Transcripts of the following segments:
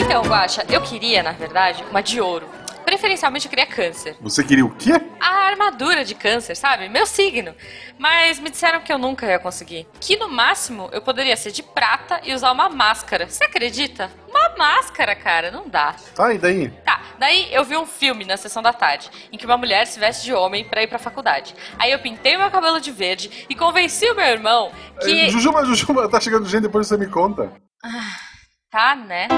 Então, Guaxa, eu queria, na verdade, uma de ouro. Preferencialmente eu queria câncer. Você queria o quê? A armadura de câncer, sabe? Meu signo. Mas me disseram que eu nunca ia conseguir. Que no máximo eu poderia ser de prata e usar uma máscara. Você acredita? Uma máscara, cara, não dá. Tá, e daí? Tá, daí eu vi um filme na sessão da tarde, em que uma mulher se veste de homem pra ir pra faculdade. Aí eu pintei meu cabelo de verde e convenci o meu irmão que. É, Jujuba, Jujuba, tá chegando gente, depois você me conta. Tá, né?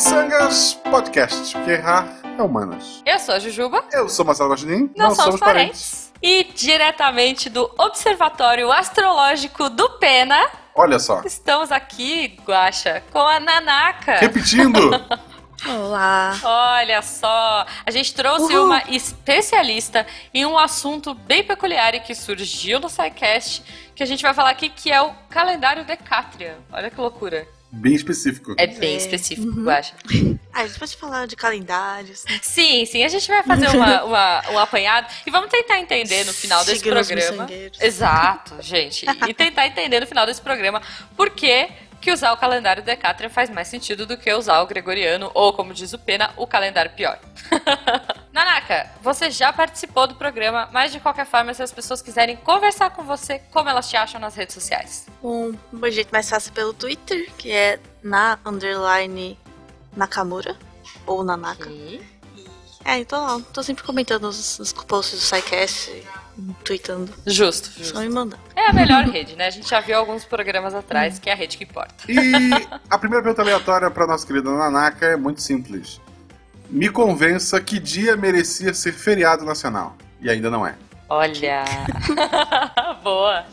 Missangas Podcast, porque errar é humanas. Eu sou a Jujuba. Eu sou Marcelo Guaxinim, Não somos parentes. E diretamente do Observatório Astrológico do Pena, Olha só, estamos aqui, Guaxa, com a Nanaka. repetindo, Olá. Olha só, a gente trouxe Uhul. uma especialista em um assunto bem peculiar e que surgiu no SciCast, que a gente vai falar aqui, que é o calendário Decatrian. Olha que loucura. Bem específico. É bem É. específico, Uhum. Guaxa. Ah, a gente pode falar de calendários. né? Sim, sim, a gente vai fazer uma, uma- um apanhado e vamos tentar entender no final desse Signos programa. Exato, gente. E tentar entender no final desse programa por que, que usar o calendário Decatrian faz mais sentido do que usar o gregoriano, ou como diz o Pena, o calendário pior. Nanaka, você já participou do programa, mas de qualquer forma, se as pessoas quiserem conversar com você, como elas te acham nas redes sociais? Um, um jeito mais fácil pelo Twitter, que é na underline Nakamura. Ou Nanaka. É, então tô sempre comentando os, os posts do SciCast, tweetando. Justo, Só justo. me mandar. É a melhor rede, né? A gente já viu alguns programas atrás, que é a rede que importa. E a primeira pergunta aleatória para nossa querida Nanaka é muito simples. Me convença que dia merecia ser feriado nacional. E ainda não é. Olha! Boa!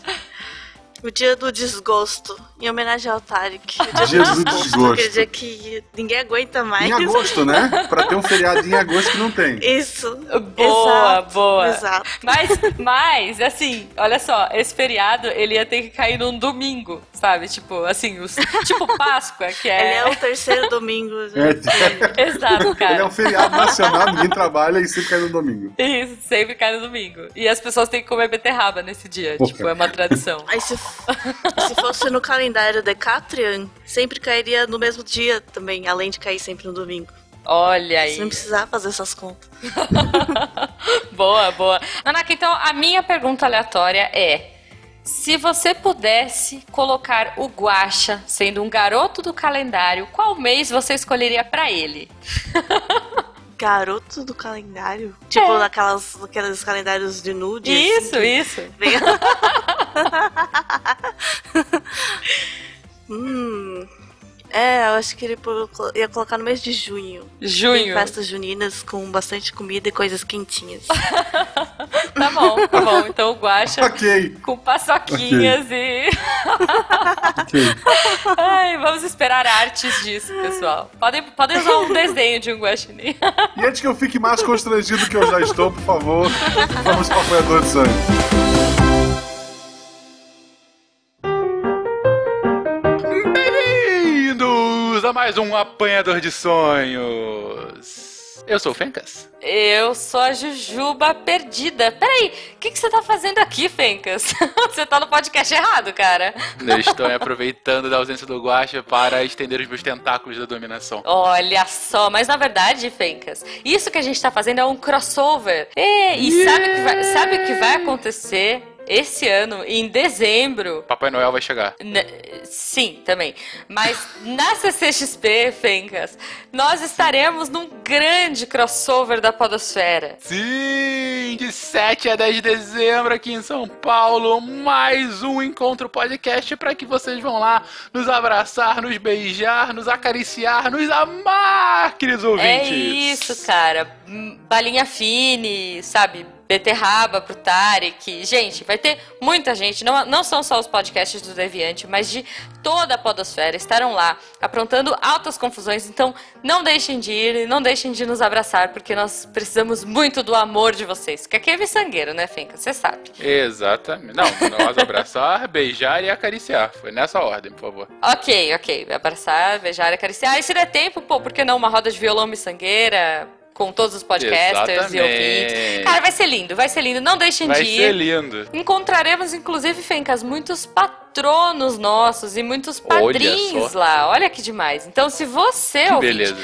O dia do desgosto, em homenagem ao Tarek. O dia, Dia do desgosto. Aquele dia que ninguém aguenta mais. Em agosto, né? Pra ter um feriado em agosto que não tem. Isso. Boa, Exato, boa. Exato. Mas, mas, assim, olha só, esse feriado ele ia ter que cair num domingo, sabe? Tipo, assim, os, tipo Páscoa, que Ele é. é o terceiro domingo. É. Exato, Ele é cara. um feriado nacional, ninguém trabalha e sempre cai no domingo. Isso, sempre cai no domingo. E as pessoas têm que comer beterraba nesse dia. Tipo, é uma tradição. Aí se, se fosse no calendário Decatrian, sempre cairia no mesmo dia também, além de cair sempre no domingo. Olha Você não aí. precisava fazer essas contas. boa, boa. Nanaka, então a minha pergunta aleatória é: se você pudesse colocar o Guaxa sendo um garoto do calendário, qual mês você escolheria pra ele? Garoto do calendário? Tipo, naquelas, naqueles calendários de nude. assim, É. Isso, que isso. vem- hum. É, eu acho que ele ia colocar no mês de junho. Tem Junho. festas juninas com bastante comida e coisas quentinhas. Tá bom, tá bom. Então o Guaxa Ok, com paçoquinhas e. ok. Ai, vamos esperar artes disso, pessoal. Podem, podem usar um desenho de um guaxinim. E antes que eu fique mais constrangido que eu já estou, por favor, vamos para o apoiador de sangue. Bem-vindos a mais um Apanhador de Sonhos. Eu sou o Fencas. Eu sou a Jujuba perdida. Peraí, o que, que você tá fazendo aqui, Fencas? você tá no podcast errado, cara. Eu estou aproveitando da ausência do Guaxa para estender os meus tentáculos da dominação. Olha só, mas na verdade, Fencas, isso que a gente tá fazendo é um crossover. E, e sabe, o que vai, sabe o que vai acontecer esse ano, em dezembro? Papai Noel vai chegar. N- Sim, também. Mas na CCXP, Fencas, nós estaremos num grande crossover da Podosfera. Sim, de 7 a 10 de dezembro aqui em São Paulo, mais um encontro podcast para que vocês vão lá nos abraçar, nos beijar, nos acariciar, nos amar, queridos ouvintes. É isso, cara. Hum, Balinha fine, sabe? Beterraba pro Tarek. Gente, vai ter muita gente. Não, não são só os podcasts do Deviante, mas de toda a Podosfera. Estarão lá aprontando altas confusões. Então, não deixem de ir, não deixem de nos abraçar, porque nós precisamos muito do amor de vocês. Porque aqui é miçangueiro, né, Fenca? Você sabe. Exatamente. Não, nós abraçar, beijar e acariciar. Foi nessa ordem, por favor. Ok, ok. Abraçar, beijar e acariciar. E se der tempo, pô, por que não uma roda de violão miçangueira? Com todos os podcasters e ouvintes. Exatamente. Cara, vai ser lindo, vai ser lindo. Não deixem Vai de ir. ser lindo. Encontraremos, inclusive, Fencas, muitos patronos nossos e muitos Olha padrinhos só. lá. Olha que demais. Então, se você, Que ouvinte, beleza.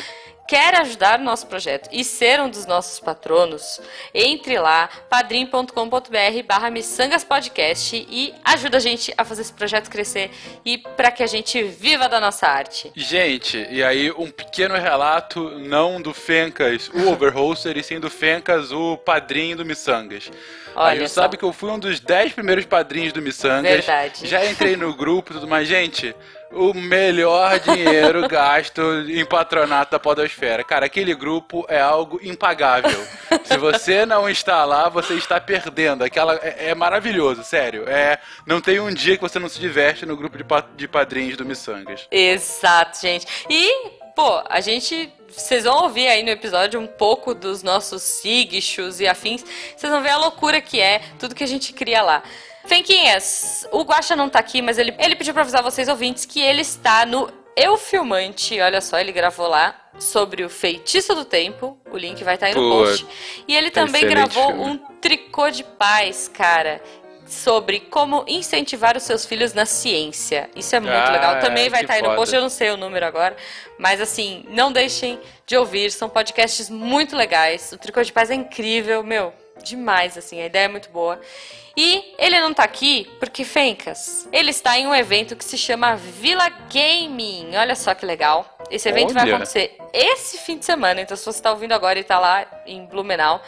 Quer ajudar o nosso projeto e ser um dos nossos patronos, entre lá, padrim.com.br barra missangaspodcast e ajuda a gente a fazer esse projeto crescer e para que a gente viva da nossa arte. Gente, e aí um pequeno relato, não do Fencas, o Overholster, e sim do Fencas, o padrinho do Missangas. Olha só. sabe que eu fui um dos 10 primeiros padrinhos do Missangas. Verdade. Já entrei no grupo e tudo mais. Gente, o melhor dinheiro gasto em patronato da Podosfera. Cara, aquele grupo é algo impagável. Se você não está lá, você está perdendo. Aquela é, é maravilhoso, sério. É, não tem um dia que você não se diverte no grupo de, pa- de padrinhos do Missangas. Exato, gente. E, pô, a gente. Vocês vão ouvir aí no episódio um pouco dos nossos sigchos e afins. Vocês vão ver a loucura que é tudo que a gente cria lá. Fenquinhas, o Guaxa não tá aqui, mas ele, ele pediu pra avisar vocês ouvintes que ele está no Eu Filmante. Olha só, ele gravou lá sobre o Feitiço do Tempo. O link vai estar aí no Pô, post. E ele também excelente gravou filme. um tricô de paz, cara. Sobre como incentivar os seus filhos na ciência. Isso é muito Ah, legal. Também vai estar aí no post, eu não sei o número agora. Mas assim, não deixem de ouvir. São podcasts muito legais. O Tricô de Paz é incrível, meu. Demais, assim. A ideia é muito boa. E ele não tá aqui porque, Fencas, ele está em um evento que se chama Vila Gaming. Olha só que legal. Esse evento vai acontecer esse fim de semana. Então, se você tá ouvindo agora e tá lá em Blumenau,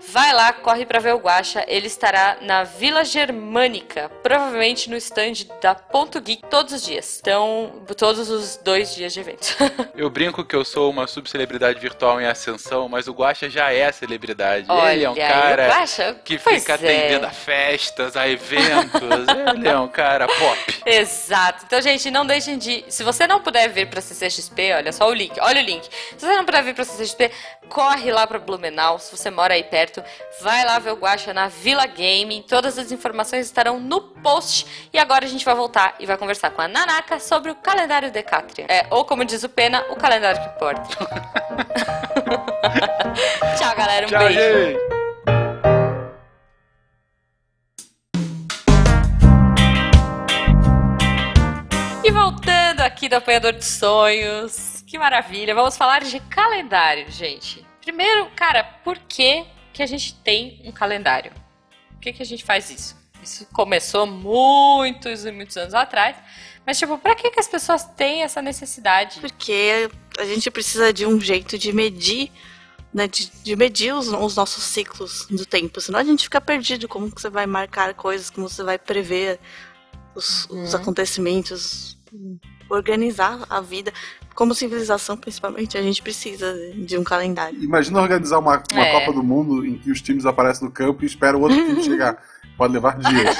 vai lá, corre pra ver o Guaxa. Ele estará na Vila Germânica, provavelmente no stand da Ponto Geek todos os dias. Então, todos os dois dias de evento. Eu brinco que eu sou uma subcelebridade virtual em ascensão, mas o Guaxa já é celebridade. Olha, ele é um cara Guaxa, que fica é. atendendo a festas, a eventos. ele é um cara pop. Exato. Então, gente, não deixem de. Se você não puder vir pra CCXP, olha só o link. Olha o link. Se você não puder vir pra CCXP, corre lá pra Blumenau. Se você mora aí perto, vai lá ver o Guaxa na Vila Gaming. Todas as informações estarão no post. E agora a gente vai voltar e vai conversar com a Nanaka sobre o calendário Decatria. É, ou como diz o Pena, o calendário que importa. Tchau, galera. Um Tchau, beijo. gente. E voltando aqui do Apanhador de Sonhos, que maravilha. Vamos falar de calendário, gente. Primeiro, cara, por que, que a gente tem um calendário? Por que, que a gente faz isso? Isso começou muitos e muitos anos atrás. Mas, tipo, pra que, que as pessoas têm essa necessidade? Porque a gente precisa de um jeito de medir, né? De, de medir os, os nossos ciclos do tempo. Senão a gente fica perdido. Como que você vai marcar coisas, como você vai prever os, os Uhum. acontecimentos, organizar a vida. Como civilização, principalmente, a gente precisa de um calendário. Imagina organizar uma, uma É. Copa do Mundo em que os times aparecem no campo e esperam o outro time chegar. Pode levar dias.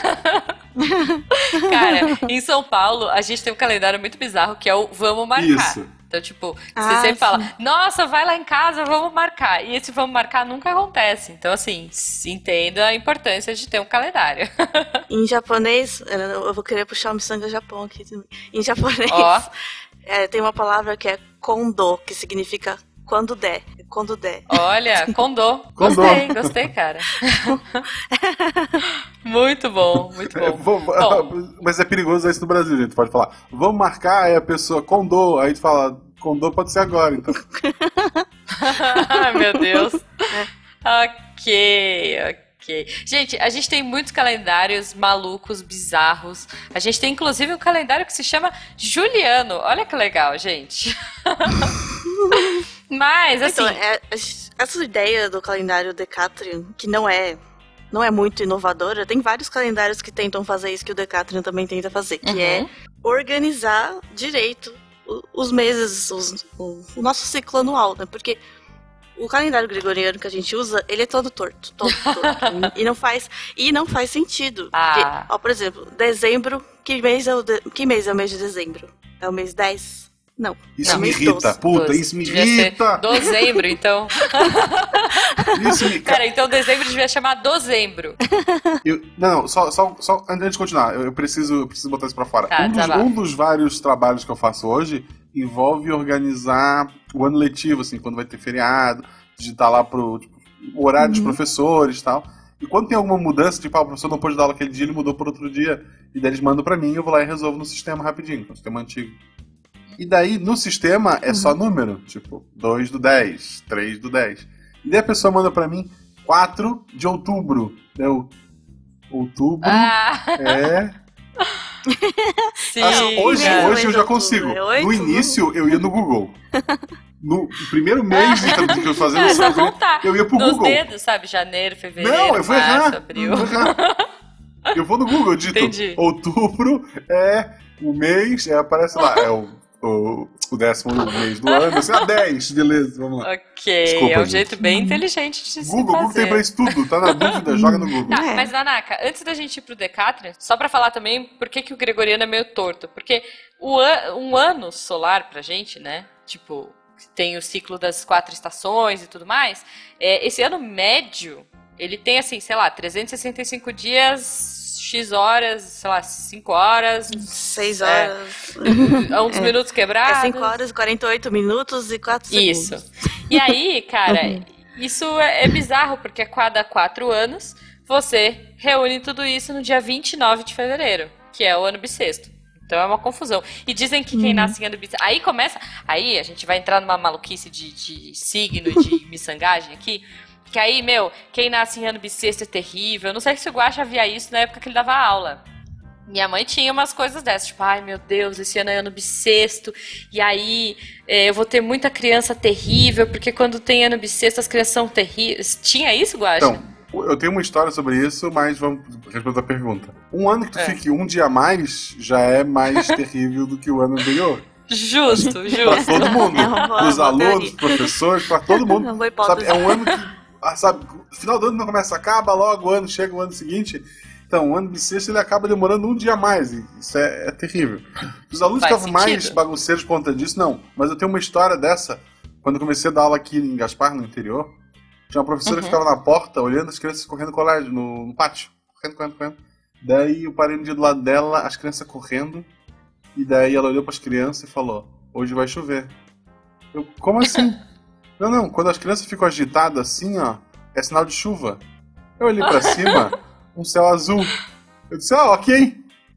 Cara, em São Paulo, a gente tem um calendário muito bizarro que é o Vamos Marcar. Isso. Então, tipo, você Ah, sempre sim. fala, nossa, vai lá em casa, vamos marcar. E esse vamos marcar nunca acontece. Então, assim, entenda a importância de ter um calendário. Em japonês, eu vou querer puxar o Missanga Japão aqui. também. Em japonês, Ó. eh, tem uma palavra que é kondo, que significa quando der. Quando der. Olha, condô. Condô. Gostei, gostei, cara. muito bom, muito É, bom. vou- Bom. mas é perigoso isso no Brasil, gente. Pode falar, vamos marcar, aí a pessoa condô, aí tu fala, condô pode ser agora, então. Ai, meu Deus. ok, ok. Gente, a gente tem muitos calendários malucos, bizarros. A gente tem inclusive um calendário que se chama Juliano. Olha que legal, gente. Mas, assim. Então, é- essa ideia do calendário Decatrian, que não é não é muito inovadora, tem vários calendários que tentam fazer isso que o Decatrian também tenta fazer, que Uhum. é organizar direito os meses, os- o, o nosso ciclo anual, né? Porque o calendário gregoriano que a gente usa, ele é todo torto, todo torto. e não faz e não faz sentido. Ah. Porque, ó, por exemplo, dezembro, que mês é o de- que mês é o mês de dezembro? É o mês 10? Não. Isso é o me irrita, 12. puta, Doze. isso me Devia irrita. Dezembro, então. Isso me. Cara, então dezembro devia chamar dezembro. Eu- não, não, só, só, só antes de continuar, eu, preciso, eu preciso botar isso pra fora. Tá, um, dos, desabafa. um dos vários trabalhos que eu faço hoje envolve organizar o ano letivo, assim, quando vai ter feriado. de estar lá pro tipo, horário dos Uhum. professores e tal. E quando tem alguma mudança, tipo, ah, o professor não pôde dar aula aquele dia, ele mudou por outro dia, e daí eles mandam pra mim, eu vou lá e resolvo no sistema rapidinho, no sistema antigo. E daí, no sistema, é só número, tipo, 2 do 10, 3 do 10. E daí a pessoa manda pra mim 4 de outubro. Eu, outubro Ah, é... sim. Assim, hoje, cara. hoje eu já consigo. é oito, No início, eu ia no Google. No primeiro mês que eu fazia É no só site, contar. eu ia pro Nos Google. dedos, sabe? Janeiro, fevereiro, Não, eu vou março, errar. abril. Eu vou errar. Eu vou no Google, eu digito Entendi. outubro é o mês, é, aparece lá, é o, o, o décimo mês do ano, assim, ah, 10, beleza, vamos lá. Ok, Desculpa, é um gente. jeito bem inteligente de se Google, Google fazer. tem pra isso tudo, tá na dúvida, joga no Google. Tá, mas Nanaka, antes da gente ir pro Decathlon, só pra falar também por que, que o Gregoriano é meio torto. Porque o an- um ano solar pra gente, né? Tipo, tem o ciclo das quatro estações e tudo mais. É, esse ano médio, ele tem assim, sei lá, 365 dias, X horas, sei lá, 5 horas. 6 é, horas. uns É. minutos É quebrados. 5 horas, 48 minutos e 4 segundos. Isso. E aí, cara, isso é, é bizarro, porque a cada quatro anos você reúne tudo isso no dia 29 de fevereiro, que é o ano bissexto. Então é uma confusão. E dizem que quem Uhum. nasce em ano bissexto. Aí começa. Aí a gente vai entrar numa maluquice de, de signo, de miçangagem aqui. Que aí, meu, quem nasce em ano bissexto é terrível. Eu não sei se o Guaxa via isso na época que ele dava aula. Minha mãe tinha umas coisas dessas, tipo, ai meu Deus, esse ano é ano bissexto, e aí é, eu vou ter muita criança terrível, porque quando tem ano bissexto as crianças são terríveis. Tinha isso, Guaxa? Então, eu tenho uma história sobre isso, mas vamos responder a pergunta. Um ano que tu É. fique um dia a mais já é mais terrível do que o ano anterior. Justo, Pra justo. todo mundo. É uma boa alunos, dos professores, pra todo mundo. Sabe, é um ano que, sabe, final do ano não começa, acaba logo o ano, chega o ano seguinte. Então, o ano bissexto ele acaba demorando um dia a mais, isso é, é terrível. Os alunos Faz ficavam mais sentido. bagunceiros por conta disso, não. Mas eu tenho uma história dessa, quando eu comecei a dar aula aqui em Gaspar, no interior, tinha uma professora Uhum. que ficava na porta, olhando as crianças correndo no colégio, no, no pátio. Correndo, correndo, correndo. Daí eu parei no dia do lado dela, as crianças correndo, e daí ela olhou para as crianças e falou: Hoje vai chover. Eu, como assim? não, não, quando as crianças ficam agitadas assim, ó, é sinal de chuva. Eu olhei pra cima, um céu azul. Eu disse: Ah, ok,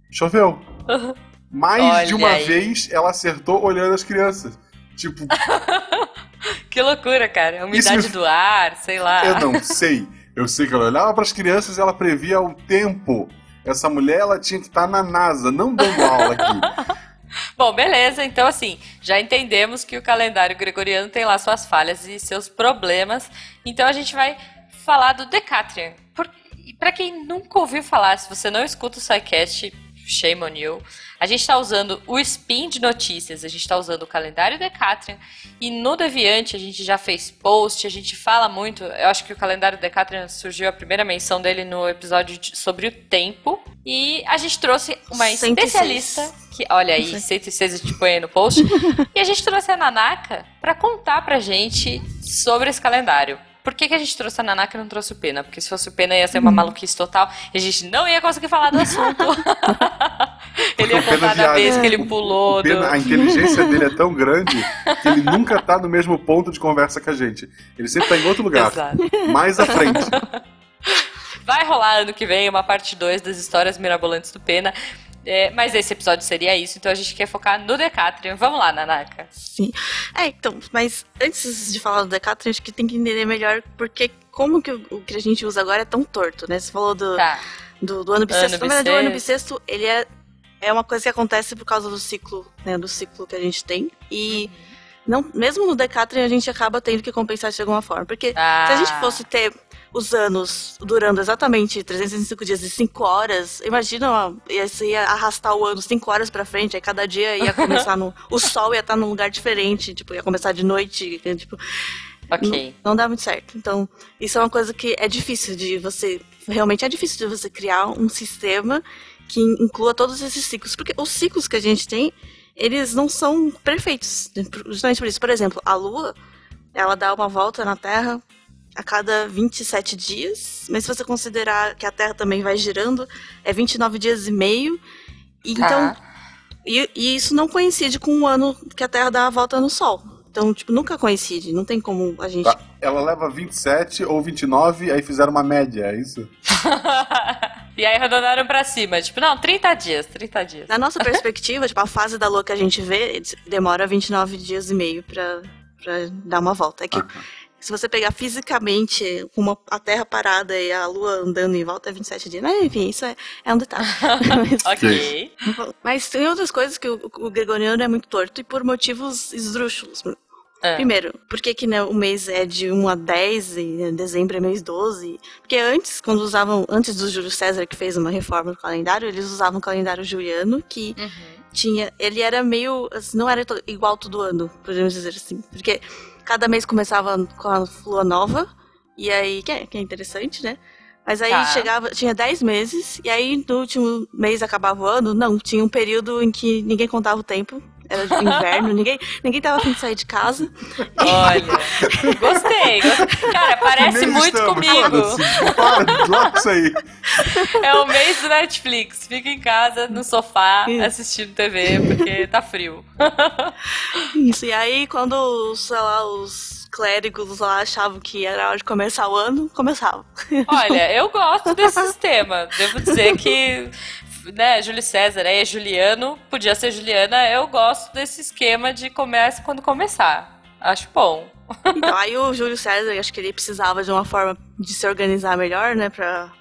choveu. Mais Olha de uma aí. vez ela acertou olhando as crianças. Tipo, Que loucura, cara. A umidade me- do ar, sei lá. eu não sei. Eu sei que ela olhava para as crianças e ela previa o tempo. Essa mulher, ela tinha que estar na NASA, não dando aula aqui. Bom, beleza. Então, assim, já entendemos que o calendário gregoriano tem lá suas falhas e seus problemas. Então, a gente vai falar do Decatrian. Por... e Pra quem nunca ouviu falar, se você não escuta o SciCast, shame on you. A gente está usando o Spin de notícias, a gente está usando o calendário Decatrian. E no Deviante a gente já fez post, a gente fala muito. Eu acho que o calendário Decatrian surgiu a primeira menção dele no episódio sobre o tempo. E a gente trouxe uma 106. especialista que, olha aí, 106 a gente põe aí no post. e a gente trouxe a Nanaka para contar pra gente sobre esse calendário. Por que, que a gente trouxe a Nanaka e não trouxe o Pena? Porque se fosse o Pena ia ser uma maluquice total e a gente não ia conseguir falar do assunto. ele ia contar da vez que ele pulou. O Pena, do... a inteligência dele é tão grande que ele nunca tá no mesmo ponto de conversa que a gente. Ele sempre tá em outro lugar, Exato. mais à frente. Vai rolar ano que vem uma parte 2 das histórias mirabolantes do Pena. É, mas esse episódio seria isso, então a gente quer focar no Decatrian. Vamos lá, Nanaka. Sim. É, então, mas antes de falar do Decathlon, acho que tem que entender melhor porque como que o, que a gente usa agora é tão torto, né? Você falou do, Tá. do, do ano bissexto. Ano Na verdade, o ano bissexto. bissexto, ele é, é uma coisa que acontece por causa do ciclo, né? Do ciclo que a gente tem. E não, mesmo no Decathlon a gente acaba tendo que compensar de alguma forma. Porque Ah, se a gente fosse ter os anos durando exatamente 365 dias e 5 horas, imagina, ó, ia, você ia arrastar o ano 5 horas pra frente, aí cada dia ia começar no. O sol ia estar num lugar diferente, tipo, ia começar de noite, tipo, Ok. não, não dá muito certo. Então, isso é uma coisa que é difícil de você. Realmente é difícil de você criar um sistema que inclua todos esses ciclos. Porque os ciclos que a gente tem, eles não são perfeitos. Justamente por isso. Por exemplo, a Lua, ela dá uma volta na Terra a cada 27 dias. Mas se você considerar que a Terra também vai girando, é 29 dias e meio. E Então, Tá. e, e isso não coincide com o ano que a Terra dá a volta no Sol. Então, tipo, nunca coincide. Não tem como a gente Tá. ela leva 27 ou 29, aí fizeram uma média, é isso? e aí arredondaram pra cima, tipo, não, 30 dias, 30 dias. Na nossa perspectiva, tipo, a fase da lua que a gente vê demora 29 dias e meio pra, pra dar uma volta. É que se você pegar fisicamente uma, a Terra parada e a Lua andando em volta é 27 dias. Mas, enfim, isso é, é um detalhe. ok. Mas tem outras coisas que o, o Gregoriano é muito torto e por motivos esdrúxulos. É. Primeiro, por que, que né, o mês é de 1 a 10 e dezembro é mês 12? Porque antes, quando usavam, antes do Júlio César que fez uma reforma no calendário, eles usavam o calendário juliano que uhum. tinha, ele era meio, assim, não era igual todo ano, podemos dizer assim, porque cada mês começava com a lua nova, e aí, que é, que é interessante, né? Mas aí tá. chegava, tinha 10 meses, e aí no último mês acabava o ano, não, tinha um período em que ninguém contava o tempo, era de inverno, ninguém, ninguém tava afim de sair de casa. Olha, gostei. Cara, parece muito estamos, comigo. Para, isso aí. É o mês do Netflix. Fica em casa, no sofá, assistindo TV, porque tá frio. Isso, e aí quando, sei lá, os clérigos lá achavam que era hora de começar o ano, começava. Olha, eu gosto desse sistema. Devo dizer que né, Júlio César, é Juliano, podia ser Juliana. Eu gosto desse esquema de começa quando começar. Acho bom. Então, aí o Júlio César, acho que ele precisava de uma forma de se organizar melhor, né, pra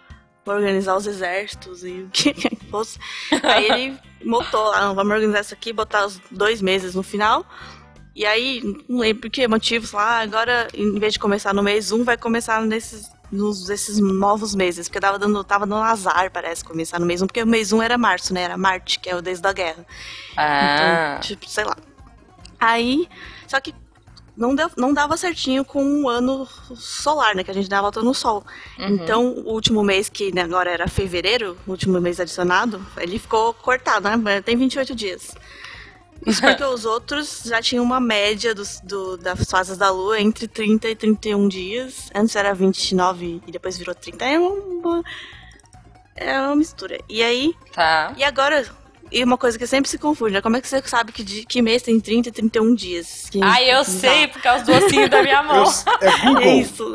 organizar os exércitos e o que fosse. Aí ele montou lá, vamos organizar isso aqui, botar os dois meses no final. E aí, não lembro por que motivos lá, agora, em vez de começar no mês 1, vai começar nesses nos esses novos meses, porque tava dando, tava dando azar, parece, começar no mês 1, porque o mês 1 era março, né? Era Marte, que é o desde da guerra. Ah. Então, tipo, sei lá. Aí, só que não, deu, não dava certinho com o um ano solar, né? Que a gente dava volta no sol. Uhum. Então, o último mês, que né, agora era fevereiro, o último mês adicionado, ele ficou cortado, né? Tem 28 dias. Isso porque os outros já tinham uma média dos, do, das fases da Lua entre 30 e 31 dias. Antes era 29 e depois virou 30. É uma, é uma mistura. E aí. Tá. E agora. E uma coisa que sempre se confunde, né? Como é que você sabe que, de, que mês tem 30 e 31 dias? Que, ah, eu que sei, por causa do ossinho da minha mão. Eu, é Google. É isso.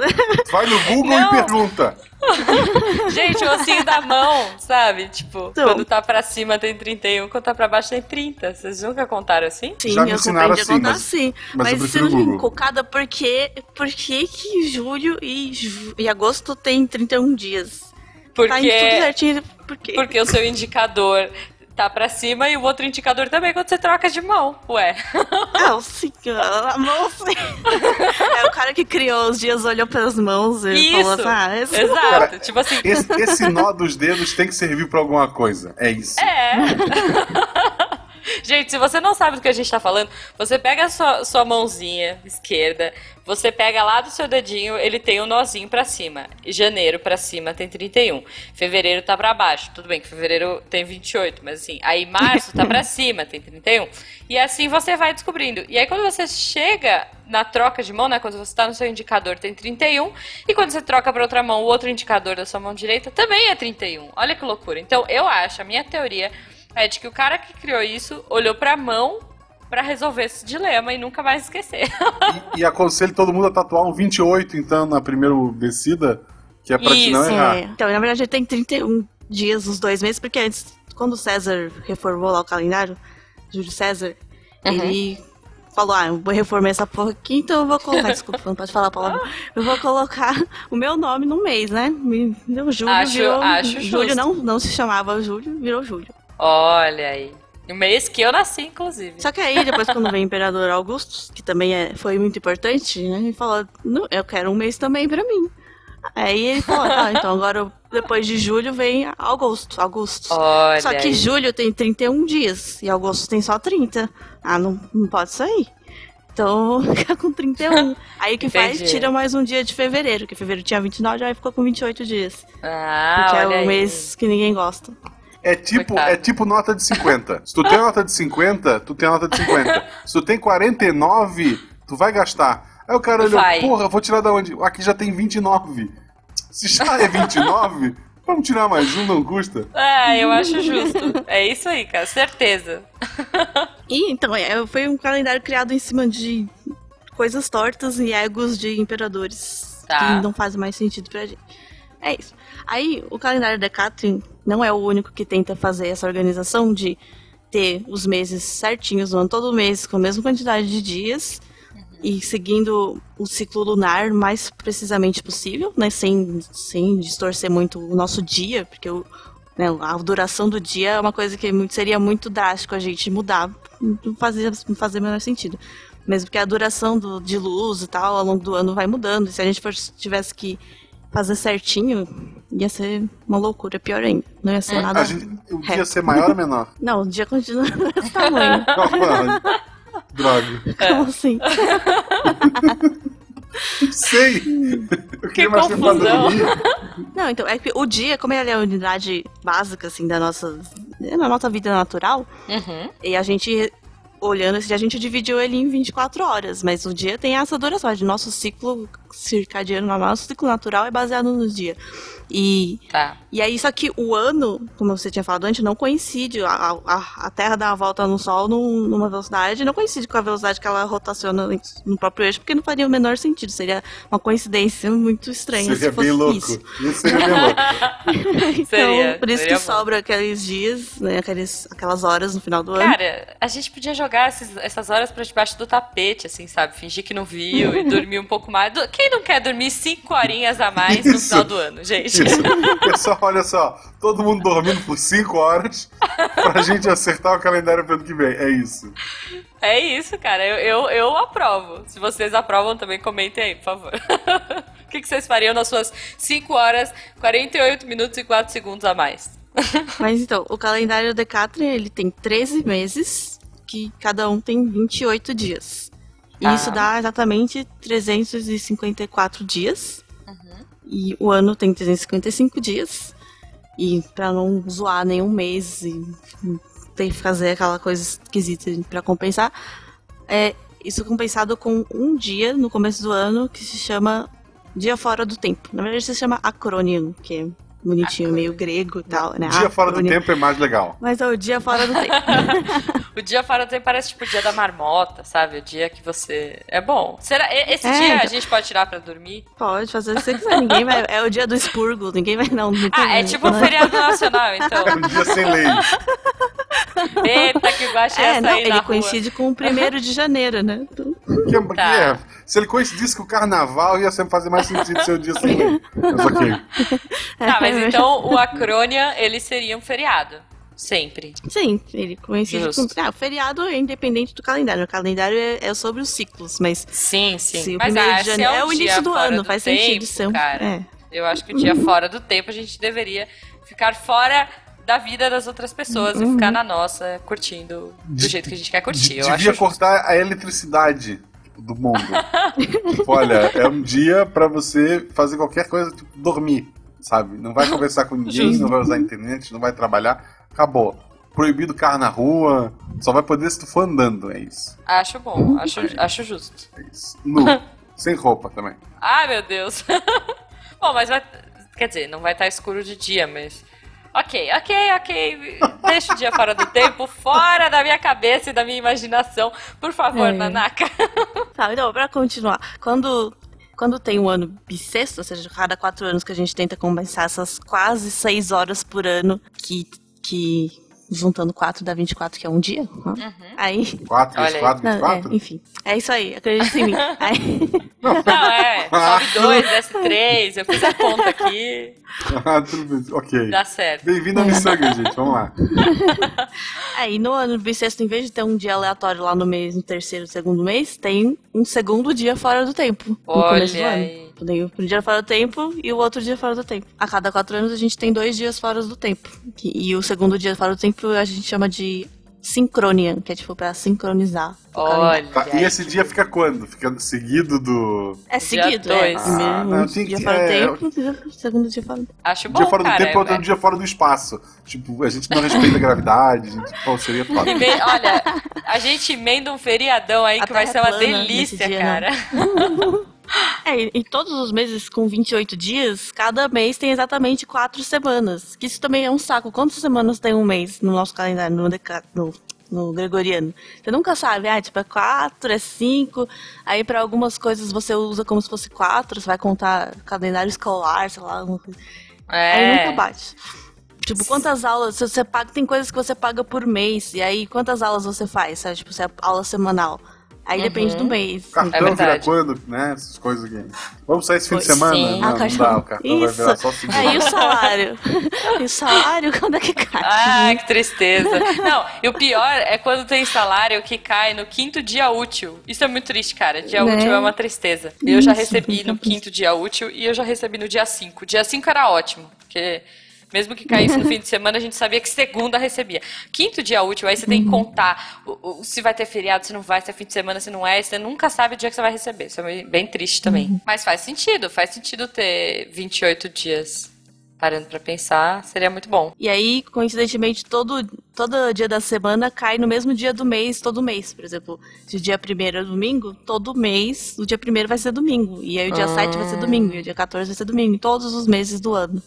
Vai no Google Não. e pergunta. Gente, o ossinho da mão, sabe? Tipo, então, quando tá pra cima tem 31, quando tá pra baixo tem 30. Vocês nunca contaram assim? Sim, Já me eu ensinaram assim, a contar mas, assim. Mas, mas você não cada porque, porque que julho e, e agosto tem 31 dias? Porque, tá tudo certinho. Por quê? Porque o seu indicador tá pra cima e o outro indicador também quando você troca de mão, ué. Não, sim, a mão sim. É o cara que criou os dias, olhou pelas mãos e Isso. falou assim, ah, esse... Exato, cara, tipo assim... Esse, esse nó dos dedos tem que servir pra alguma coisa, é isso. É. Gente, se você não sabe do que a gente tá falando, você pega a sua, sua mãozinha esquerda, você pega lá do seu dedinho, ele tem um nozinho para cima. Janeiro para cima tem 31. Fevereiro tá para baixo. Tudo bem que fevereiro tem 28, mas assim, aí março tá para cima, tem 31. E assim você vai descobrindo. E aí quando você chega na troca de mão, né, quando você tá no seu indicador tem 31, e quando você troca para outra mão, o outro indicador da sua mão direita também é 31. Olha que loucura. Então, eu acho, a minha teoria é de que o cara que criou isso olhou pra mão para resolver esse dilema e nunca mais esquecer. e, e aconselho todo mundo a tatuar um 28, então, na primeira descida, que é pra isso. te não errar. É. Então, na verdade, tem 31 dias nos dois meses, porque antes, quando o César reformou lá o calendário, Júlio César, uhum. ele falou, ah, eu vou reformar essa porra aqui, então eu vou colocar, desculpa, não pode falar a palavra, eu vou colocar o meu nome no mês, né? Meu Júlio acho, virou, acho Júlio não, não se chamava Júlio, virou Júlio. Olha aí. No mês que eu nasci, inclusive. Só que aí, depois, quando veio o Imperador Augustus, que também é, foi muito importante, né? Ele falou: eu quero um mês também pra mim. Aí ele falou: ah, então agora depois de julho vem agosto. Augusto. Olha só que aí. julho tem 31 dias e agosto tem só 30. Ah, não, não pode sair. Então, fica com 31. Aí o que faz? Tira mais um dia de fevereiro, que fevereiro tinha 29, aí ficou com 28 dias. Ah, Porque é o aí. mês que ninguém gosta. É tipo, é tipo nota de 50. Se tu tem nota de 50, tu tem nota de 50. Se tu tem 49, tu vai gastar. Aí o cara olhou, vai. porra, vou tirar da onde? Aqui já tem 29. Se já é 29, vamos tirar mais um, não custa. É, eu acho justo. É isso aí, cara, certeza. E então, é, foi um calendário criado em cima de coisas tortas e egos de imperadores Tá. que não fazem mais sentido pra gente. É isso. Aí, o calendário da Catherine não é o único que tenta fazer essa organização de ter os meses certinhos, o ano todo mês, com a mesma quantidade de dias e seguindo o ciclo lunar mais precisamente possível, né, sem, sem distorcer muito o nosso dia, porque o, né, a duração do dia é uma coisa que seria muito drástico a gente mudar, não fazia, não menor sentido. Mesmo que a duração do, de luz e tal ao longo do ano vai mudando. E se a gente fosse- tivesse que fazer certinho, ia ser uma loucura, pior ainda. Não ia ser nada. A gente, o dia reto. ser maior ou menor? Não, o dia continua desse tamanho. Droga. Como assim? Sei. Eu queria mais tempo pra confusão. dormir. Não, então, é que o dia, como ele é a unidade básica, assim, da nossa, da nossa vida natural, Uhum. e a gente, olhando esse dia, a gente dividiu ele em 24 horas, mas o dia tem essa duração, o nosso ciclo circadiano, o nosso ciclo natural é baseado no dia. E, Tá. e aí, só que o ano, como você tinha falado antes, não coincide, a, a, a Terra dá a volta no Sol num- numa velocidade, não coincide com a velocidade que ela rotaciona no próprio eixo, porque não faria o menor sentido, seria uma coincidência muito estranha Seria se fosse bem louco. isso. Isso seria bem louco. Então, Seria, por isso seria que bom. sobra aqueles dias, né, aqueles, aquelas horas no final do ano. Cara, a gente podia jogar esses- essas horas pra debaixo do tapete, assim, sabe? Fingir que não viu e dormir um pouco mais. Do- Quem não quer dormir cinco horinhas a mais no Isso. final do ano, gente? Isso. Pessoal, olha só. Todo mundo dormindo por 5 horas pra gente acertar o calendário pro ano que vem. É isso. É isso, cara. Eu, eu, eu aprovo. Se vocês aprovam, também comentem aí, por favor. O que, que vocês fariam nas suas 5 horas, 48 minutos e 4 segundos a mais? Mas então, o calendário Decathlon, ele tem 13 meses, que cada um tem 28 dias. E Tá. isso dá exatamente 354 dias. Uhum. E o ano tem 355 dias. E pra não zoar nenhum mês e ter que fazer aquela coisa esquisita pra compensar, é isso compensado com um dia no começo do ano que se chama Dia Fora do Tempo. Na verdade, se chama acrônimo, que é bonitinho, meio grego e tal, né? Dia fora do tempo é mais legal. Mas é o dia fora do tempo. O dia fora do tempo parece tipo o dia da marmota, sabe? O dia que você. É bom. Será esse É, dia a então. gente pode tirar pra dormir? Pode fazer o que você quiser, ninguém vai. É o dia do expurgo, ninguém vai não. não Ah, é tipo um não feriado nacional, então. É um dia sem lei. Eita, que baixo ia É, não, sair ele na rua. coincide com o primeiro de janeiro, né? Então, Que, que Tá. é, se ele coincidisse com o carnaval, ia sempre fazer mais sentido ser o dia lei. Mas ok. Tá, mas então o Acrônia, ele seria um feriado. Sempre. Sim, ele coincide Justo. com. Ah, o feriado é independente do calendário. O calendário é, é sobre os ciclos, mas Sim, sim. mas primeiro ah, de janeiro é, é, um o início do ano, do faz tempo, sentido ser um. Cara, É. Eu acho que o dia fora do tempo a gente deveria ficar fora da vida das outras pessoas e ficar na nossa, curtindo do jeito que a gente quer curtir. De- Eu devia acho cortar a eletricidade tipo, do mundo. tipo, olha, é um dia pra você fazer qualquer coisa, tipo, dormir, sabe? Não vai conversar com ninguém, Justo. não vai usar a internet, não vai trabalhar. Acabou. Proibido carro na rua, só vai poder se tu for andando, é isso. Acho bom, acho, acho justo. É isso. Nu. Sem roupa também. Ai, meu Deus. Bom, mas vai. Quer dizer, não vai estar escuro de dia, mas. Ok, ok, ok. Deixa o dia fora do tempo, fora da minha cabeça e da minha imaginação. Por favor, É. Nanaka. Tá, então, pra continuar. Quando, quando tem um ano bissexto, ou seja, cada quatro anos que a gente tenta compensar essas quase seis horas por ano, que, que juntando quatro dá 24, que é um dia. né? Aí. 4, Olha aí. 24, Não, é, 24? enfim. É isso aí, acredita em mim. Aí, Não, é. Sobe dois, desce três. Eu fiz a conta aqui. Ah, tudo bem. Ok. Dá certo. Bem-vindo ao Missangue, gente. Vamos lá. aí no ano bissexto, em vez de ter um dia aleatório lá no mês, no terceiro, segundo mês, tem um segundo dia fora do tempo. No Olha começo do aí. Ano. Tem um dia fora do tempo e o outro dia fora do tempo. A cada quatro anos a gente tem dois dias fora do tempo. E o segundo dia fora do tempo a gente chama de sincronia, que é tipo pra sincronizar. Olha. Tá, e esse dia fica quando? Fica seguido do. É seguido, é. dois. Primeiro Ah, não, tem dia que- fora do é, tempo, dia- segundo dia fora do tempo. Acho Um bom, dia fora do cara. tempo, outro é- dia fora do espaço. Tipo, a gente não respeita a gravidade. Gente, pô, seria foda. Olha, a gente emenda um feriadão aí A que vai ser uma é plana delícia, dia, cara. É, e- e todos os meses com 28 dias, cada mês tem exatamente quatro semanas. Que isso também é um saco. Quantas semanas tem um mês no nosso calendário, no, deca, no no gregoriano. Você nunca sabe, ah, tipo, é 4, é 5. Aí para algumas coisas você usa como se fosse 4, você vai contar calendário escolar, sei lá. É. Aí nunca bate. Tipo, quantas aulas você paga? Tem coisas que você paga por mês. E aí, quantas aulas você faz? Sabe? Tipo, você é aula semanal. Aí Uhum. depende do mês. Cartão É vira quando, né? Essas coisas aqui. Vamos sair esse fim de Pois semana? sim. Não, Ah, não cartão. dá, o cartão vai Isso. virar só segunda. Aí o salário. e o salário, quando é que cai? Ai, que tristeza. Não, e o pior é quando tem salário que cai no quinto dia útil. Isso é muito triste, cara. Dia Né? útil é uma tristeza. Eu já Isso, recebi no quinto dia útil e eu já recebi no dia 5. Dia 5 era ótimo, porque mesmo que caísse no fim de semana, a gente sabia que segunda recebia. Quinto dia útil, aí você tem que contar o- o- se vai ter feriado, se não vai, se é fim de semana, se não é. Você nunca sabe o dia que você vai receber. Isso é bem- triste também. Mas faz sentido, faz sentido ter 28 dias. Parando pra pensar, seria muito bom. E aí, coincidentemente, todo, todo dia da semana cai no mesmo dia do mês, todo mês. Por exemplo, se o dia 1 é domingo, todo mês, o dia 1 vai ser domingo. E aí o dia 7 vai ser domingo, e o dia 14 vai ser domingo, todos os meses do ano.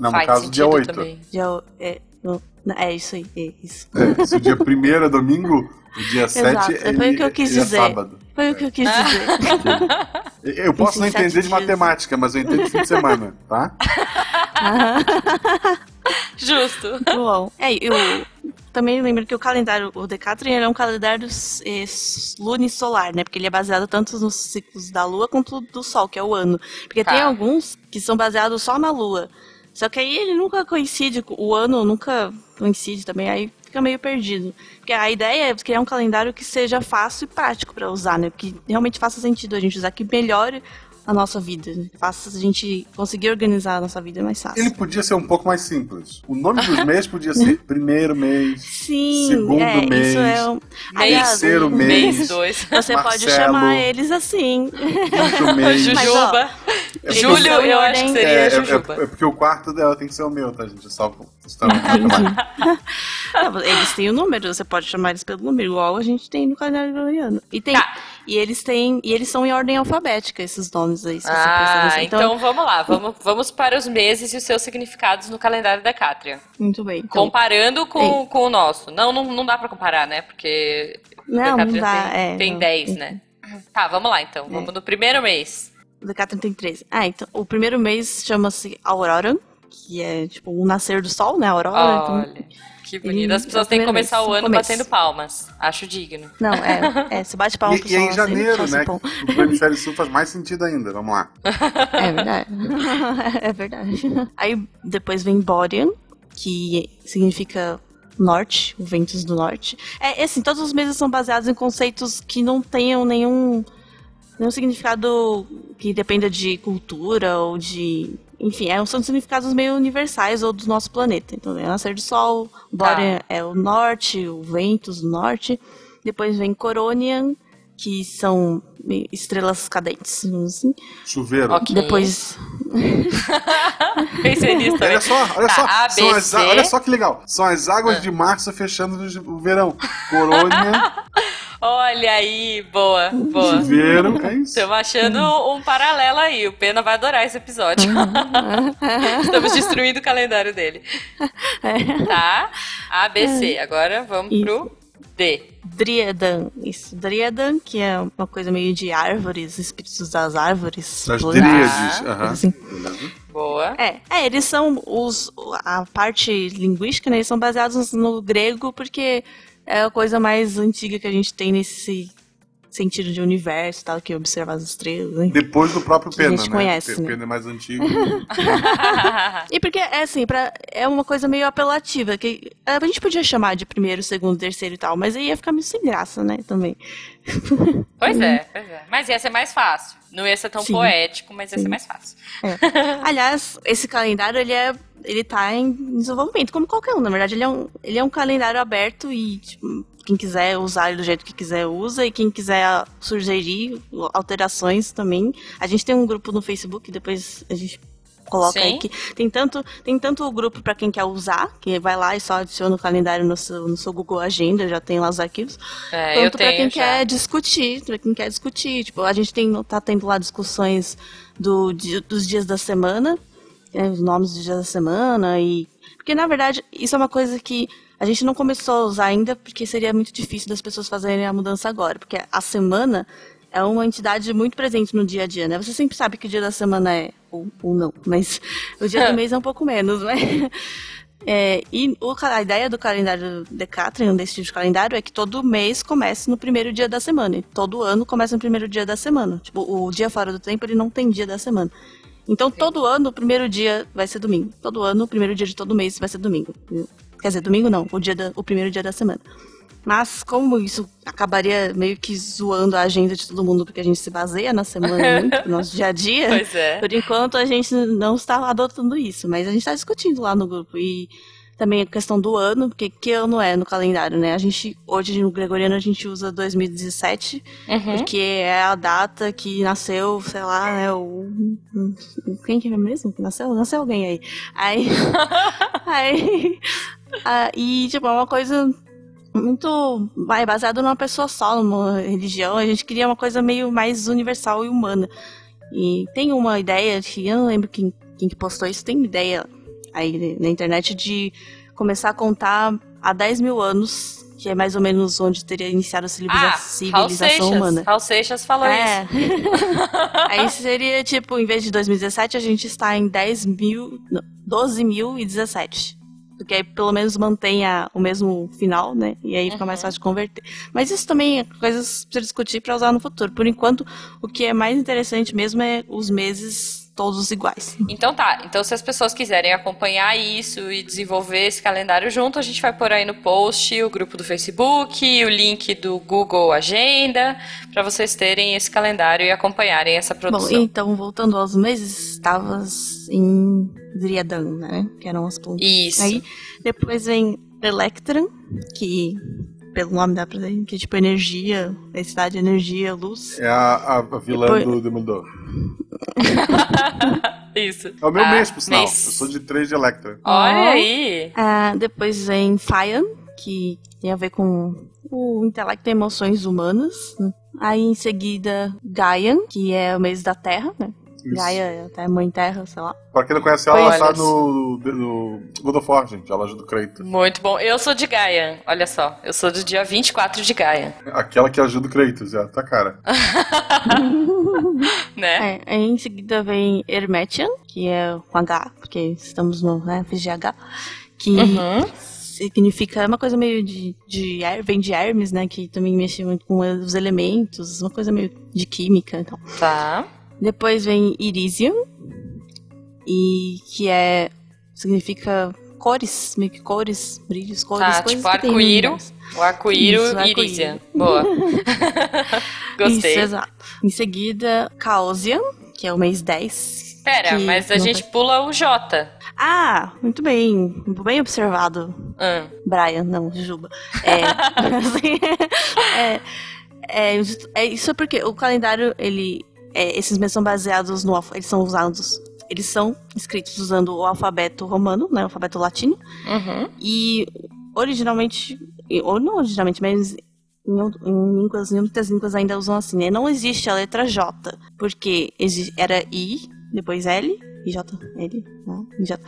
Não, no Faz caso, sentido dia 8. também. Dia, é, no- é isso aí, é isso. É, se o dia 1 é domingo, o dia 7 Exato, ele, foi o que eu quis ele dizer. é sábado. Foi o que eu quis dizer. Eu posso não Tem entender de dias. matemática, mas eu entendo de fim de semana, tá? Justo. Bom, é, eu também lembro que o calendário, o Decathlon, ele é um calendário é, lunisolar, né? Porque ele é baseado tanto nos ciclos da Lua quanto do Sol, que é o ano. Porque tem Tá. alguns que são baseados só na Lua. Só que aí ele nunca coincide, o ano nunca coincide também, aí fica meio perdido. Porque a ideia é criar um calendário que seja fácil e prático para usar, né? Que realmente faça sentido a gente usar, que melhore a nossa vida, né? faça a gente conseguir organizar a nossa vida mais fácil. Ele podia ser um pouco mais simples. O nome dos meses podia ser primeiro mês, Sim, Segundo é, mês, isso é um... Mês, terceiro um- mês. Mês 2. Você pode Marcelo. chamar eles assim. mês. Mas, Jujuba. Julho, são em eu acho que seria É, é- Jujuba. é- é porque o quarto dela tem que ser o meu, tá, gente? É só eles têm o número, você pode chamar eles pelo número, igual a gente tem no calendário gregoriano. E tem Tá. E eles têm e eles são em ordem alfabética esses nomes aí, se você prestar Ah, atenção. então vamos lá. Vamos, vamos para os meses e os seus significados no calendário da Cátria. muito bem. Então, Comparando com, com o nosso. Não, não, não dá pra comparar, né? Porque Não, o não dá, tem, é, tem não. 10, né? Tá, vamos lá então. Vamos no primeiro mês. o Decathlon tem 13. Ah, então o primeiro mês chama-se Aurora, que é tipo o nascer do sol, né? Aurora. então- Olha, que bonito. As pessoas têm que começar mês, o no ano começo. batendo palmas. Acho digno. Não, é, é, você bate palma pro E, e é em janeiro, faz né? o pão. que O hemisfério sul faz mais sentido ainda. Vamos lá. É verdade. é verdade. Aí depois vem Borean, que significa norte, o ventos do norte. É, assim, todos os meses são baseados em conceitos que não tenham nenhum, nenhum significado que dependa de cultura ou de. Enfim, é, são significados meio universais ou do nosso planeta. Então, é o nascer do sol, Borean é o norte, o ventos do norte. Depois vem Coronian, que são estrelas cadentes, assim. Chuveiro. Ok. Depois Pensei nisso também. Olha só, olha Tá, só. A, são B, as, olha só que legal. São as águas Ah. de março fechando o verão. Corônia, Olha aí, boa, boa. chuveiro, é isso. Estamos achando um paralelo aí. O Pena vai adorar esse episódio. Estamos destruindo o calendário dele. Tá? A, B, C. Agora vamos Isso. pro D. Dríadan, isso, Dríadan, que é uma coisa meio de árvores, espíritos das árvores. Das dríades. coisa aham. assim. Boa. É, é, eles são os a parte linguística, né, eles são baseados no grego porque é a coisa mais antiga que a gente tem nesse sentido de universo, e tal, que observa as estrelas. Hein? Depois do próprio Que a Pena, gente né? conhece, Porque o né? Pena é mais antigo. E porque, é assim, pra, é uma coisa meio apelativa, que a gente podia chamar de primeiro, segundo, terceiro e tal, mas aí ia ficar meio sem graça, né, também. Pois é, pois é. Mas ia ser mais fácil. Não ia ser tão Sim. poético, mas ia ser Sim. mais fácil. É. Aliás, esse calendário, ele é ele tá em desenvolvimento, como qualquer um. Na verdade, ele é um, ele é um calendário aberto e tipo, quem quiser usar ele do jeito que quiser usa e quem quiser sugerir alterações também. A gente tem um grupo no Facebook, depois a gente coloca Sim. aí que tem tanto tem tanto o grupo para quem quer usar, que vai lá e só adiciona o calendário no seu, no seu Google Agenda, já tem lá os arquivos. É, Tanto para quem já. quer discutir, para quem quer discutir. Tipo, a gente tem, tá tendo lá discussões do, di- dos dias da semana, né, os nomes dos dias da semana e porque na verdade isso é uma coisa que A gente não começou a usar ainda porque seria muito difícil das pessoas fazerem a mudança agora, porque a semana é uma entidade muito presente no dia a dia, né? Você sempre sabe que dia da semana é, ou, ou não, mas o dia do mês é um pouco menos, né? É, e o, a ideia do calendário Decatrian, desse tipo de calendário, é que todo mês comece no primeiro dia da semana. E todo ano começa no primeiro dia da semana. Tipo, o dia fora do tempo, ele não tem dia da semana. Então, Sim. todo ano, o primeiro dia vai ser domingo. Todo ano, o primeiro dia de todo mês vai ser domingo. Quer dizer, domingo não, o, dia da, o primeiro dia da semana. Mas como isso acabaria meio que zoando a agenda de todo mundo, porque a gente se baseia na semana muito, no nosso dia a dia, é. por enquanto a gente não está adotando isso. Mas a gente está discutindo lá no grupo. E também a questão do ano, porque que ano é no calendário, né? A gente, hoje no Gregoriano, a gente usa 2017, uhum. porque é a data que nasceu, sei lá, né? O, quem que é mesmo? Nasceu? Nasceu alguém aí. Aí. aí ah, e, tipo, é uma coisa muito vai, baseado numa pessoa só, numa religião. A gente queria uma coisa meio mais universal e humana. E tem uma ideia, eu não lembro quem, quem que postou isso, tem uma ideia aí na internet de começar a contar há 10 mil anos, que é mais ou menos onde teria iniciado a civiliza ah, civilização humana. Raul Seixas falou é. isso. aí seria, tipo, em vez de 2017, a gente está em 10 mil, não, 12.017 porque aí pelo menos mantenha o mesmo final, né? E aí fica uhum. mais fácil de converter. Mas isso também é coisas para discutir para usar no futuro. Por enquanto, o que é mais interessante mesmo é os meses todos iguais. Então tá. Então se as pessoas quiserem acompanhar isso e desenvolver esse calendário junto, a gente vai pôr aí no post o grupo do Facebook, o link do Google Agenda, para vocês terem esse calendário e acompanharem essa produção. Bom, então voltando aos meses, estavas em Driadan, né? Que eram as plantas. Isso. Aí depois vem Electran, que pelo nome dá pra dizer, que é tipo energia, eletricidade, energia, luz. É a, a, vilã Depois... do Demolidor. Isso. É o meu ah, mês, por sinal. Mês. Eu sou de 3 de Electra. Olha aí! Ah, depois vem Fian, que tem a ver com o intelecto e emoções humanas. Né? Aí em seguida Gaian, que é o mês da Terra, né? Isso. Gaia, até Mãe Terra, sei lá. Pra quem não conhece ela, ela tá no, no God of War, gente. Ela ajuda o Kratos. Muito bom. Eu sou de Gaia, olha só. Eu sou do dia 24 de Gaia. Aquela que ajuda o Kratos, já tá cara. né? É, em seguida vem Hermetian, que é com H, porque estamos no né, FGH. Que uhum significa é uma coisa meio de, de vem de Hermes, né, que também mexe muito com os elementos, uma coisa meio de química, então. Tá. Depois vem Irisium, e que é significa cores, meio que cores, brilhos, cores, coisas tipo arco-íro. O arco-íro Irisia. Boa. Gostei. Isso, exato. Em seguida, Caosian, que é o mês 10. Pera, mas a gente vai... pula o J. Ah, muito bem. Bem observado. Ah. Brian, não, Juba. É, assim, é, é, é, isso é porque o calendário, ele é, esses meses são baseados no eles são usados eles são escritos usando o alfabeto romano, né, o alfabeto latino. Uhum. E originalmente, ou não originalmente, mas em, em, línguas, em muitas línguas ainda usam assim, né? Não existe a letra J, porque era I, depois L, e J, L, né? J.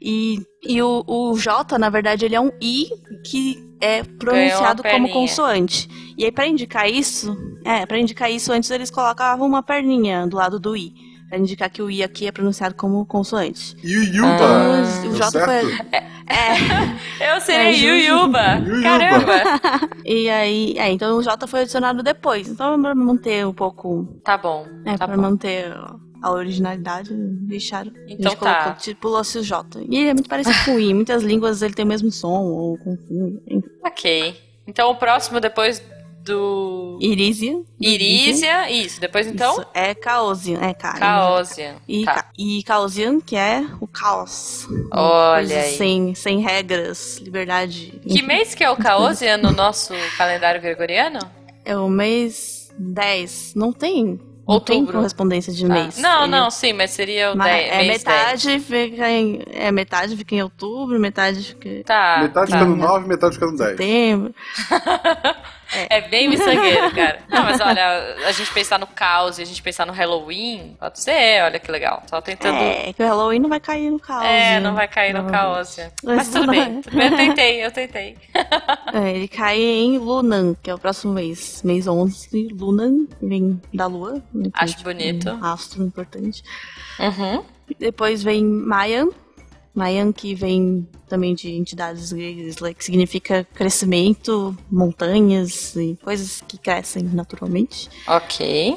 E, e o, o J, na verdade, ele é um I que é pronunciado como consoante. E aí, para indicar isso, é, para indicar isso, antes eles colocavam uma perninha do lado do I. Pra indicar que o I aqui é pronunciado como consoante. Yuyuba! Então, o J foi. É. é. Eu serei é, Yuyuba! Caramba! e aí, é, então o J foi adicionado depois. Então, pra manter um pouco. Tá bom. É, tá pra bom. manter a originalidade, deixaram. Então a tá. colocou, tipo, o J. E ele é muito parecido com o I. Muitas línguas ele tem o mesmo som, ou com. Ok. Então o próximo depois do. Irísia. Irísia, isso. Depois então? Isso. É Caosian, é cara. Caosian. E, tá. e Caosian, que é o caos. Olha aí. Sem, sem regras, liberdade. Que mês que é o Caosian no nosso calendário gregoriano? É o mês 10. Não tem não Outubro. tem correspondência de mês. Ah, não, Ele... não, sim, mas seria o 10. É metade 10. fica em. É, metade fica em outubro, metade fica. Tá. Metade tá. fica no 9, metade fica no 10. Setembro. É bem miçangueiro, cara. Não, mas olha, a gente pensar no caos e a gente pensar no Halloween, pode ser, olha que legal. Só tentando. É, que o Halloween não vai cair no caos. É, né? não vai cair no Não. caos. Mas, Mas tudo não bem. é. Eu tentei, eu tentei. É, ele cai em Lunan, que é o próximo mês. Mês 11, Lunan, vem da lua. é, Acho bonito. Um astro importante. Uhum. Depois vem Mayan. Mayan, que vem também de entidades gregas, que significa crescimento, montanhas e coisas que crescem naturalmente. Ok.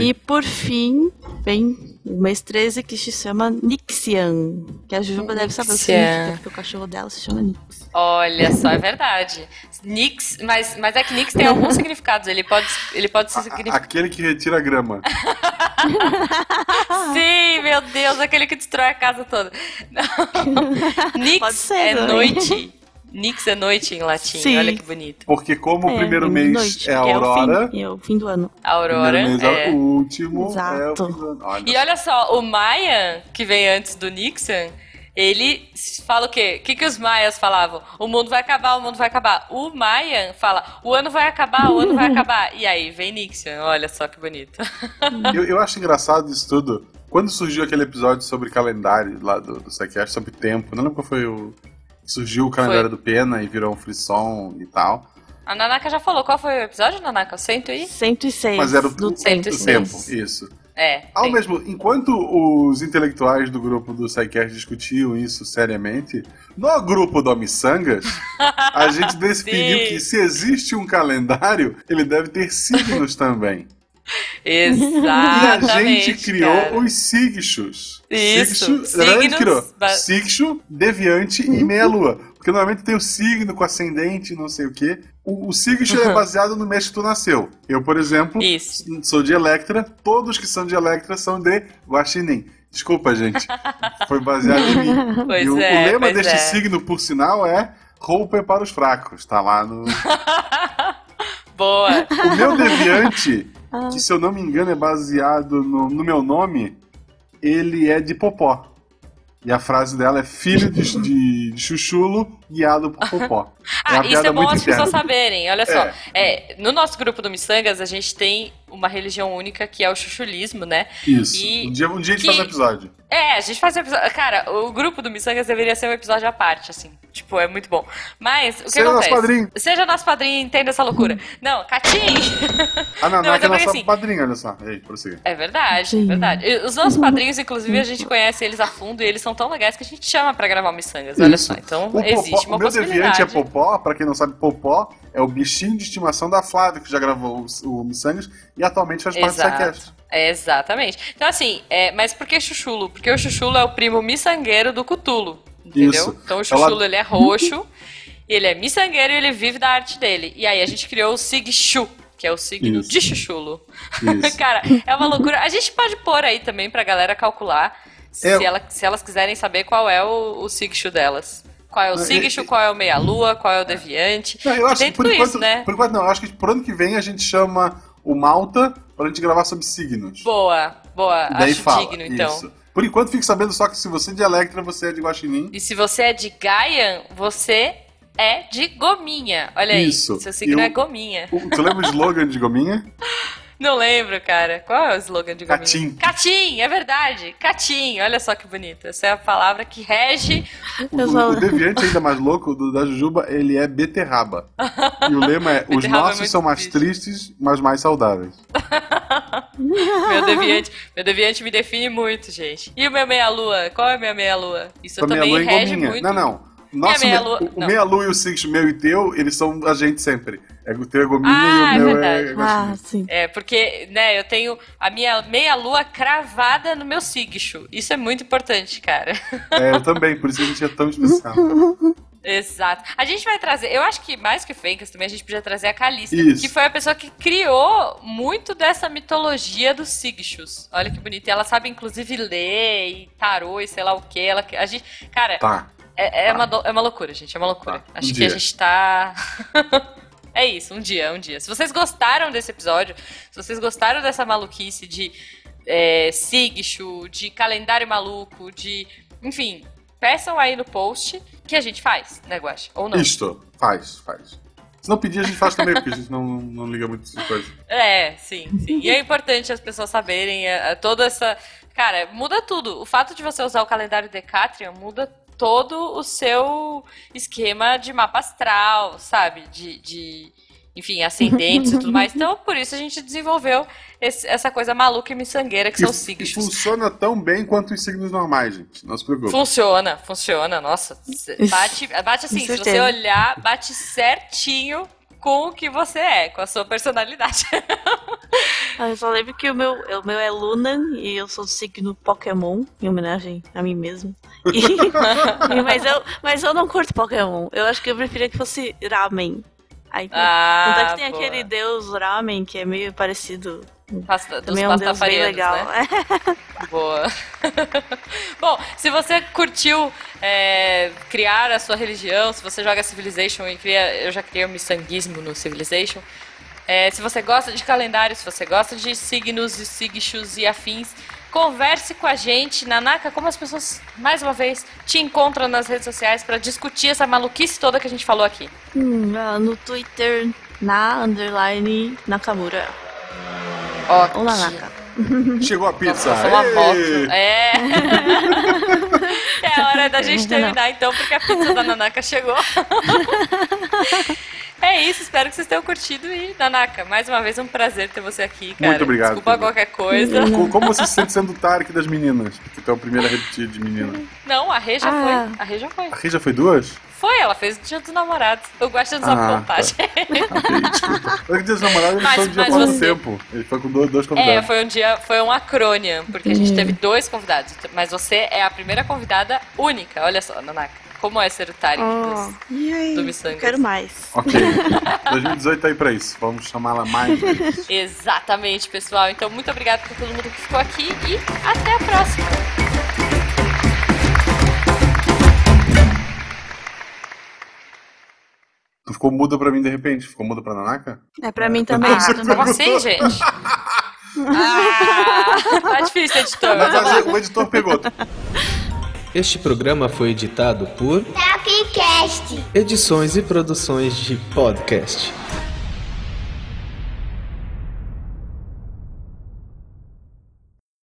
E por fim, vem o mês 13, que se chama Nixian. Que a Jujuba deve saber o que Nixian. significa, porque o cachorro dela se chama Nix. Olha só, é verdade. Nix, mas, mas é que Nix tem alguns significados. Ele pode, ele pode A- significar. Aquele que retira a grama. Sim, meu Deus, aquele que destrói a casa toda. Nix ser é também. noite. Nix é noite em latim. Sim. Olha que bonito. Porque como o primeiro de mês noite, é aurora, o fim, é o fim do ano. A Aurora. É. é o último, é o Exato. fim do ano. Olha E olha só, o Maia, que vem antes do Nixon, ele fala o quê? O que, que os maias falavam? O mundo vai acabar, o mundo vai acabar. O Maia fala, o ano vai acabar, o ano vai acabar. E aí vem Nixon, olha só que bonito. Eu, eu acho engraçado isso tudo. Quando surgiu aquele episódio sobre calendário lá do, do Psychiatrist, sobre tempo, não lembro qual foi o. Surgiu o calendário do Pena e virou um frisson e tal. A Nanaka já falou, qual foi o episódio, Nanaka? Cento e? 106 Mas era o, do tempo. o 106. tempo, isso. É. Ao tem. mesmo, enquanto os intelectuais do grupo do Psycast discutiam isso seriamente, no grupo do Missangas, a gente definiu Sim. que se existe um calendário, ele deve ter signos também. E a Exatamente. gente criou cara. os sigchos. Isso, Sigcho, a gente criou ba- sigcho, deviante e meia-lua. Porque normalmente tem o signo com ascendente, não sei o quê. O, o sigcho é baseado no mês que tu nasceu. Eu, por exemplo, Isso. sou de Electra. Todos que são de Electra são de Guaxinim. Desculpa, gente. Foi baseado em mim. Pois e o, é, o lema pois deste é. signo, por sinal, é roupa é para os fracos. Tá lá no... Boa. O meu deviante, que se eu não me engano é baseado no, no meu nome, ele é de Popó. E a frase dela é filho de, de, de chuchulo guiado por Popó. Ah, uma isso é bom as pessoas saberem. Olha só, é, no nosso grupo do Missangas, a gente tem uma religião única que é o chuchulismo, né? Isso. E um, dia, um dia a gente que- faz um episódio. É, a gente faz um episódio. Cara, o grupo do Missangas deveria ser um episódio à parte, assim. Tipo, é muito bom. Mas, o que Seja acontece? nosso padrinho. Seja nosso padrinho, entenda essa loucura. Não, Catim! A Nanaka Não, mas é é nossa assim- padrinha, olha só. Ei, prossiga. É verdade, é verdade. E Os nossos padrinhos, inclusive, a gente conhece eles a fundo e eles são tão legais que a gente chama pra gravar o Missangas. Olha só, então O, existe Popó, uma o meu deviante possibilidade. é Popó, pra quem não sabe, Popó é o bichinho de estimação da Flávia, que já gravou o, o Missangas e atualmente faz parte do Exato. Psycast. É, exatamente. Então, assim, é, mas por que chuchulo? Porque o chuchulo é o primo miçangueiro do Cutulo. Entendeu? Isso. Então o chuchulo Ela- ele é roxo, ele é miçangueiro e ele vive da arte dele. E aí a gente criou o Sigshu, que é o signo Isso. de chuchulo. Cara, é uma loucura. A gente pode pôr aí também pra galera calcular se, É. ela- se elas quiserem saber qual é o, o delas. Qual é o e- qual é o meia-lua, qual é o deviante. Não, eu acho que por tudo enquanto, isso, né? por enquanto não, eu acho que pro ano que vem a gente chama o Malta pra gente gravar sobre signos. Boa, boa. E daí Acho fala. digno, então. Isso. Por enquanto fique sabendo só que se você é de Electra, você é de Guaxinim. E se você é de Gaian, você é de Gominha. Olha aí. Isso. Seu signo E o- é Gominha. Tu lembra o slogan de Gominha? Não lembro, cara. Qual é o slogan de Gominha? Catim. Catim, é verdade. Catim. Olha só que bonito. Essa é a palavra que rege. O, o- só- o deviante ainda mais louco do, da Jujuba, ele é beterraba. E o lema é: os é nossos muito são mais triste. tristes, mas mais saudáveis. Meu deviante, meu deviante me define muito, gente. E o meu meia-lua? Qual é o meu meia-lua? Isso também meia-lua em rege Gominha. muito. Não, não. Nosso Minha me- meia-lua- o- o não. meia-lua e o Six, meu e teu, eles são a gente sempre. É, o teu é Gominha Ah, e é o meu verdade. é Ah, sim. É, porque, né, eu tenho a minha meia-lua cravada no meu Sigshu. Isso é muito importante, cara. É, eu também, por isso que a gente é tão especial. Exato. A gente vai trazer, eu acho que mais que Fencas também a gente podia trazer a Calista, Isso. que foi a pessoa que criou muito dessa mitologia dos Sigshus. Olha que bonito. E ela sabe inclusive ler e tarô e sei lá o que. Ela, a gente, cara, Tá. É, é uma, do- é uma loucura, gente. É uma loucura. Tá, um Acho que dia. a gente tá. é isso, um dia, um dia. Se vocês gostaram desse episódio, se vocês gostaram dessa maluquice de é, Sigshu, de calendário maluco, de. Enfim, peçam aí no post que a gente faz, né, Guache? Ou não? Isto, faz, faz. Se não pedir, a gente faz também, porque a gente não, não liga muito essas coisas. É, sim, sim. E é importante as pessoas saberem é, é, toda essa. Cara, muda tudo. O fato de você usar o calendário Decatrian muda todo o seu esquema de mapa astral, sabe? De. de enfim, ascendentes e tudo mais. Então, por isso a gente desenvolveu esse, essa coisa maluca e miçangueira que, que são os signos. Funciona tão bem quanto os signos normais, gente. Não se preocupe. Funciona, funciona. Nossa, bate, bate assim, se você olhar, bate certinho com o que você é, com a sua personalidade. Ah, eu só lembro que o meu, o meu é Luna e eu sou do signo Pokémon, em homenagem a mim mesmo. E, mas, eu, mas eu não curto Pokémon. Eu acho que eu preferia que fosse Ramen. Aí, ah, tanto é que tem boa. aquele deus Ramen que é meio parecido Pasta, dos Também é um deus bem legal. Né? Boa. Bom, se você curtiu é, criar a sua religião, se você joga Civilization e cria. Eu já criei o um miçanguismo no Civilization. É, se você gosta de calendário, se você gosta de signos e sigchus e afins, converse com a gente. Nanaka, como as pessoas, mais uma vez, te encontram nas redes sociais para discutir essa maluquice toda que a gente falou aqui? Hum, no Twitter, na underline Nakamura. Ó, Ou Nanaka. Chegou a pizza. Nossa, uma moto. É. é a hora da gente terminar então, porque a pizza da Nanaka chegou. É isso, espero que vocês tenham curtido e, Nanaka, mais uma vez um prazer ter você aqui, cara. Muito obrigado. Desculpa qualquer coisa. Como você se sente sendo o Tarek das meninas? Porque tu é o primeiro a repetir de menina. Não, a Rê já ah. foi. A Rê já foi. A Rê já foi duas? Foi, ela fez o Dia dos Namorados. Eu gosto de usar ah, vontade. Tá. ok, desculpa. O Dia dos Namorados ele foi um dia por você... tempo. Ele foi com dois, dois convidados. É, foi um dia, foi um acrônio, porque a gente teve dois convidados. Mas você é a primeira convidada única. Olha só, Nanaka. Como é ser o Tarek oh, do, do Missangas? Quero mais. Ok. 2018 tá aí pra isso. Vamos chamá-la mais. Exatamente, pessoal. Então, muito obrigada por todo mundo que ficou aqui e até a próxima. Tu ficou muda pra mim de repente? Ficou muda pra Nanaka? É pra mim também. Ah, como assim, gente? ah, tá difícil, editor. Mas o editor pegou. Este programa foi editado por Tapcast. Edições e produções de podcast.